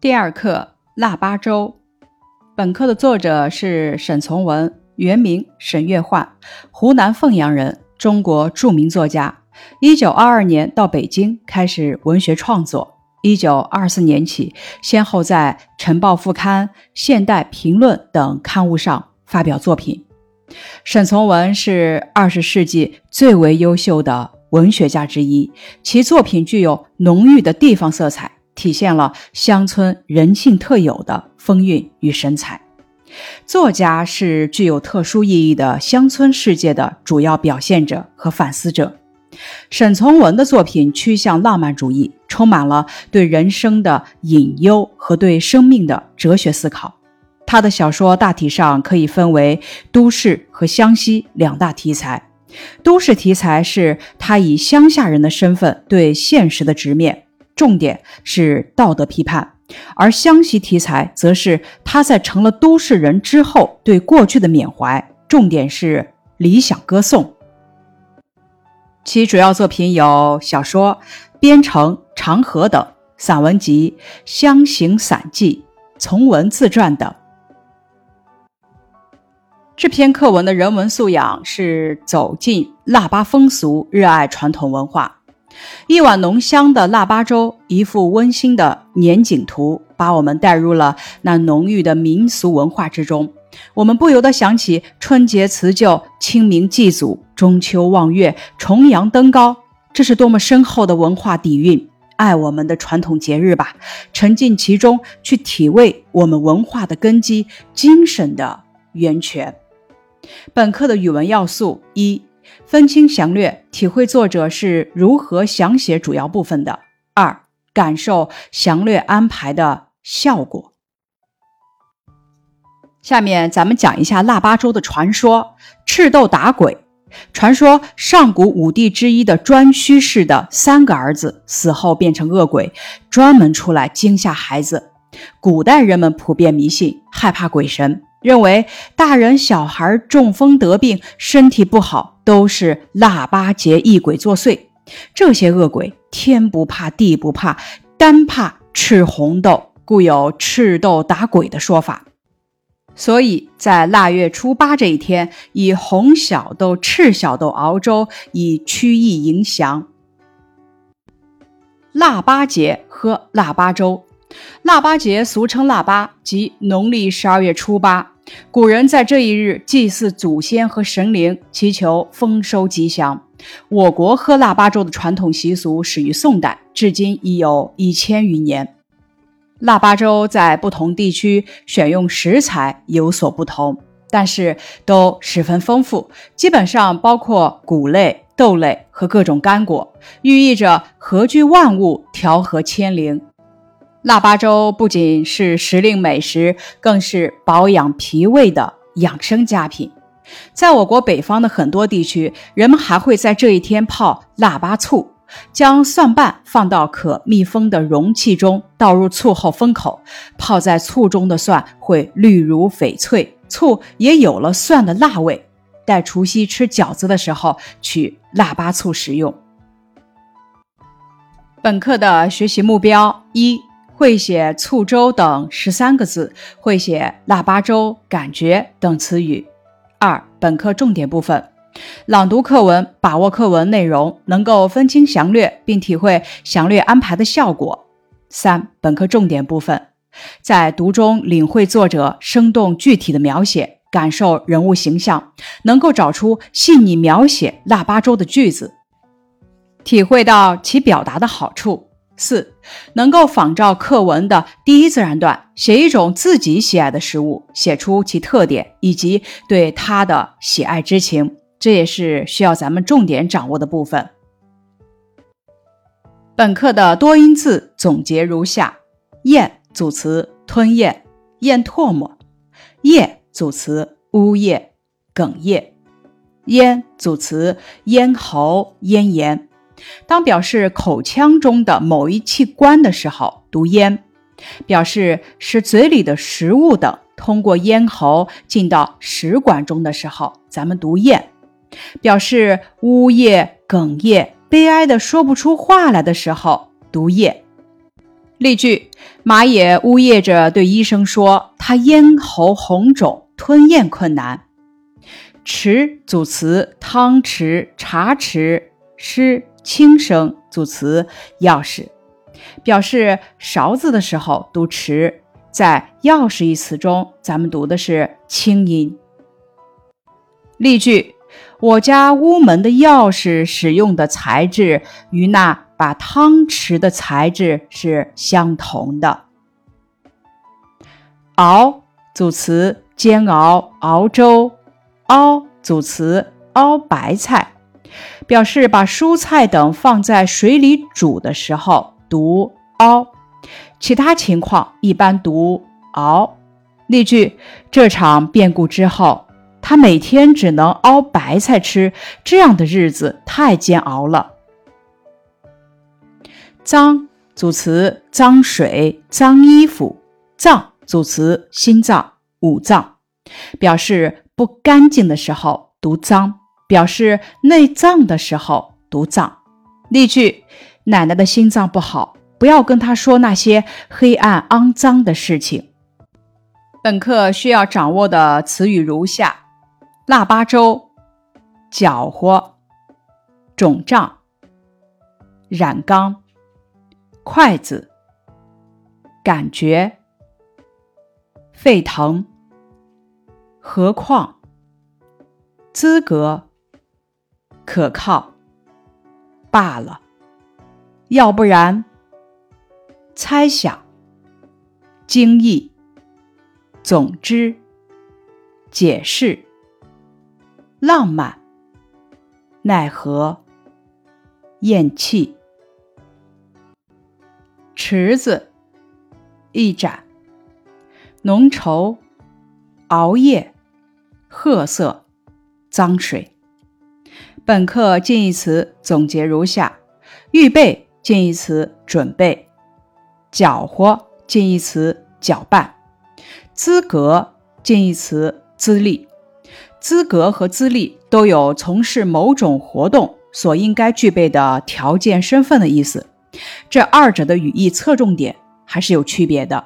第二课《腊八粥》，本课的作者是沈从文，原名沈月焕，湖南凤阳人，中国著名作家。一九二二年到北京开始文学创作。一九二四年起，先后在《晨报副刊》《现代评论》等刊物上发表作品。沈从文是二十世纪最为优秀的文学家之一，其作品具有浓郁的地方色彩。体现了乡村人性特有的风韵与神采。作家是具有特殊意义的乡村世界的主要表现者和反思者。沈从文的作品趋向浪漫主义，充满了对人生的隐忧和对生命的哲学思考。他的小说大体上可以分为都市和湘西两大题材。都市题材是他以乡下人的身份对现实的直面。重点是道德批判，而湘西题材则是他在成了都市人之后对过去的缅怀，重点是理想歌颂。其主要作品有小说《边城》《长河》等，散文集《乡行散记》《从文自传》等。这篇课文的人文素养是走进腊八风俗，热爱传统文化。一碗浓香的腊八粥，一幅温馨的年景图，把我们带入了那浓郁的民俗文化之中。我们不由得想起春节辞旧、清明祭祖、中秋望月、重阳登高，这是多么深厚的文化底蕴！爱我们的传统节日吧，沉浸其中，去体味我们文化的根基、精神的源泉。本课的语文要素一。分清详略，体会作者是如何详写主要部分的。二、感受详略安排的效果。下面咱们讲一下腊八粥的传说。赤豆打鬼，传说上古五帝之一的颛顼氏的三个儿子死后变成恶鬼，专门出来惊吓孩子。古代人们普遍迷信，害怕鬼神。认为大人小孩中风得病，身体不好，都是腊八节异鬼作祟。这些恶鬼天不怕地不怕，单怕吃红豆，故有赤豆打鬼的说法。所以在腊月初八这一天，以红小豆、赤小豆熬粥，以驱疫迎祥。腊八节喝腊八粥。腊八节俗称腊八，即农历十二月初八。古人在这一日祭祀祖先和神灵，祈求丰收吉祥。我国喝腊八粥的传统习俗始于宋代，至今已有一千余年。腊八粥在不同地区选用食材有所不同，但是都十分丰富，基本上包括谷类、豆类和各种干果，寓意着合聚万物，调和千灵。腊八粥不仅是时令美食，更是保养脾胃的养生佳品。在我国北方的很多地区，人们还会在这一天泡腊八醋，将蒜瓣放到可密封的容器中，倒入醋后封口。泡在醋中的蒜会绿如翡翠，醋也有了蒜的辣味。待除夕吃饺子的时候，取腊八醋食用。本课的学习目标一。会写“醋粥”等十三个字，会写“腊八粥”“感觉”等词语。二、本课重点部分：朗读课文，把握课文内容，能够分清详略，并体会详略安排的效果。三、本课重点部分：在读中领会作者生动具体的描写，感受人物形象，能够找出细腻描写腊八粥的句子，体会到其表达的好处。四，能够仿照课文的第一自然段，写一种自己喜爱的食物，写出其特点以及对它的喜爱之情，这也是需要咱们重点掌握的部分。本课的多音字总结如下：咽组词吞咽、咽唾沫；咽组词呜咽、哽咽；咽组词咽喉、咽炎。当表示口腔中的某一器官的时候，读咽；表示使嘴里的食物等通过咽喉进到食管中的时候，咱们读咽；表示呜咽、哽咽、悲哀的说不出话来的时候，读咽。例句：马野呜咽着对医生说，他咽喉红肿，吞咽困难。匙组词：汤匙、茶匙。诗轻声组词：钥匙。表示勺子的时候读匙，在钥匙一词中，咱们读的是轻音。例句：我家屋门的钥匙使用的材质与那把汤匙的材质是相同的。熬组词：煎熬、熬粥。熬组词：熬白菜，表示把蔬菜等放在水里煮的时候。读熬，其他情况一般读熬。例句：这场变故之后，他每天只能熬白菜吃，这样的日子太煎熬了。脏组词：脏水、脏衣服。脏组词：心脏、五脏，表示不干净的时候读脏，表示内脏的时候读脏。例句。奶奶的心脏不好，不要跟她说那些黑暗肮脏的事情。本课需要掌握的词语如下：腊八粥、搅和、肿胀、染缸、筷子、感觉、沸腾、何况、资格、可靠、罢了。要不然，猜想、惊异、总之、解释、浪漫、奈何、咽气、池子、一盏、浓稠、熬夜、褐色、脏水。本课近义词总结如下：预备。近义词准备，搅和近义词搅拌，资格近义词资历，资格和资历都有从事某种活动所应该具备的条件、身份的意思。这二者的语义侧重点还是有区别的。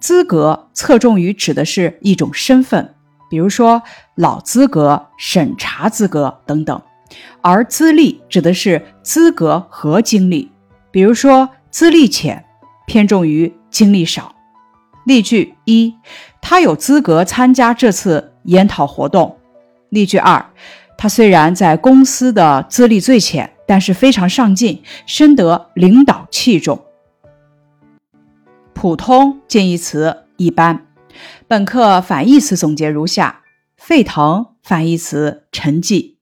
资格侧重于指的是一种身份，比如说老资格、审查资格等等，而资历指的是资格和经历。比如说，资历浅，偏重于经历少。例句一：他有资格参加这次研讨活动。例句二：他虽然在公司的资历最浅，但是非常上进，深得领导器重。普通近义词一般。本课反义词总结如下：沸腾反义词沉寂，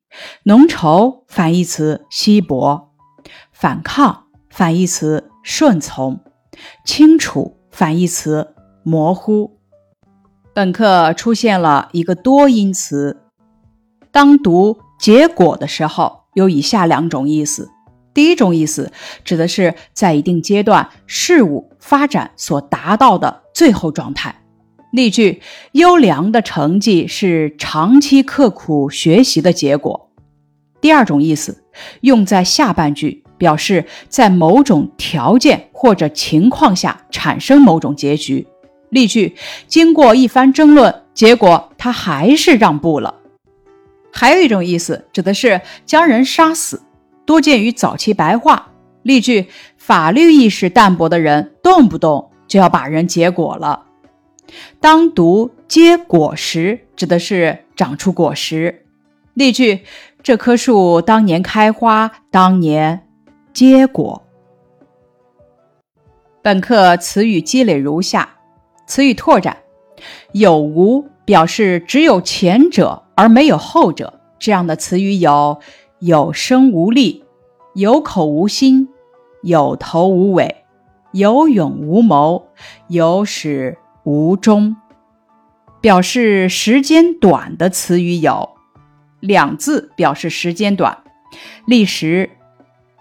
浓稠反义词稀薄，反抗。反义词顺从，清楚反义词模糊。本课出现了一个多音词，当读结果的时候，有以下两种意思。第一种意思指的是在一定阶段事物发展所达到的最后状态。例句：优良的成绩是长期刻苦学习的结果。第二种意思用在下半句。表示在某种条件或者情况下产生某种结局。例句：经过一番争论，结果他还是让步了。还有一种意思，指的是将人杀死，多见于早期白话。例句：法律意识淡薄的人，动不动就要把人结果了。当读结果实，指的是长出果实。例句：这棵树当年开花，当年。结果。本课词语积累如下：词语拓展，有无表示只有前者而没有后者，这样的词语有有声无力、有口无心、有头无尾、有勇无谋、有始无终。表示时间短的词语有两字，表示时间短，历时。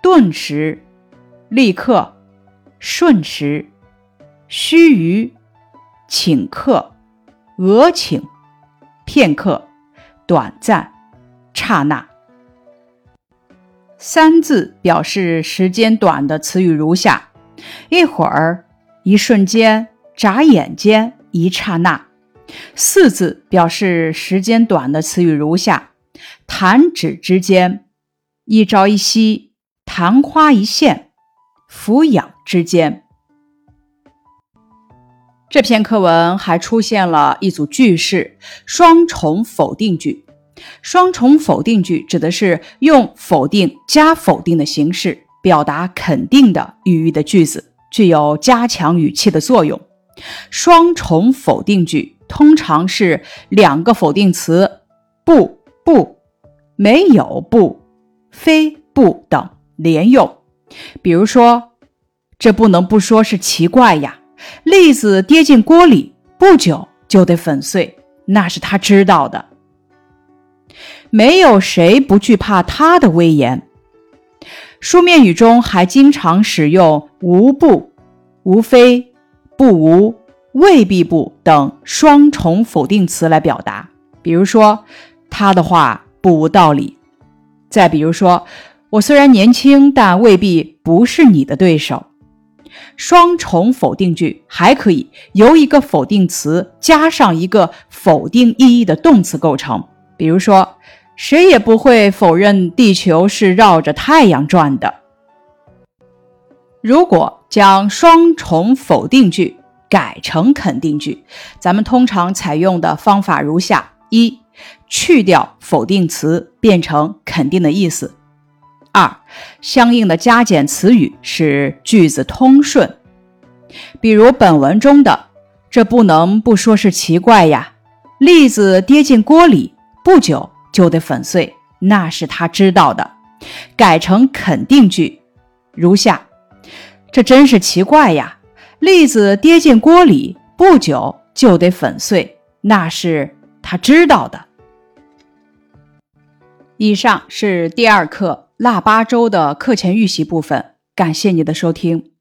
顿时，立刻，瞬时，须臾，顷刻，俄顷，片刻，短暂，刹那。三字表示时间短的词语如下：一会儿，一瞬间、眨眼间、一刹那。四字表示时间短的词语如下：弹指之间、一朝一夕、昙花一现、俯仰之间。这篇课文还出现了一组句式：双重否定句。双重否定句指的是用否定加否定的形式表达肯定的语义的句子，具有加强语气的作用。双重否定句通常是两个否定词“不”“不”“没有”“不”“非”“不”等连用。比如说，这不能不说是奇怪呀。栗子跌进锅里，不久就得粉碎，那是他知道的。没有谁不惧怕他的威严。书面语中还经常使用“无不”“无非”“不无”“未必不”等双重否定词来表达。比如说，他的话不无道理。再比如说，我虽然年轻，但未必不是你的对手。双重否定句还可以由一个否定词加上一个否定意义的动词构成，比如说，谁也不会否认地球是绕着太阳转的。如果将双重否定句改成肯定句，咱们通常采用的方法如下：一、去掉否定词，变成肯定的意思。二，相应的加减词语使句子通顺。比如本文中的“这不能不说是奇怪呀”，栗子跌进锅里，不久就得粉碎，那是他知道的。改成肯定句，如下：“这真是奇怪呀，栗子跌进锅里，不久就得粉碎，那是他知道的。”以上是第二课。腊八粥的课前预习部分，感谢你的收听。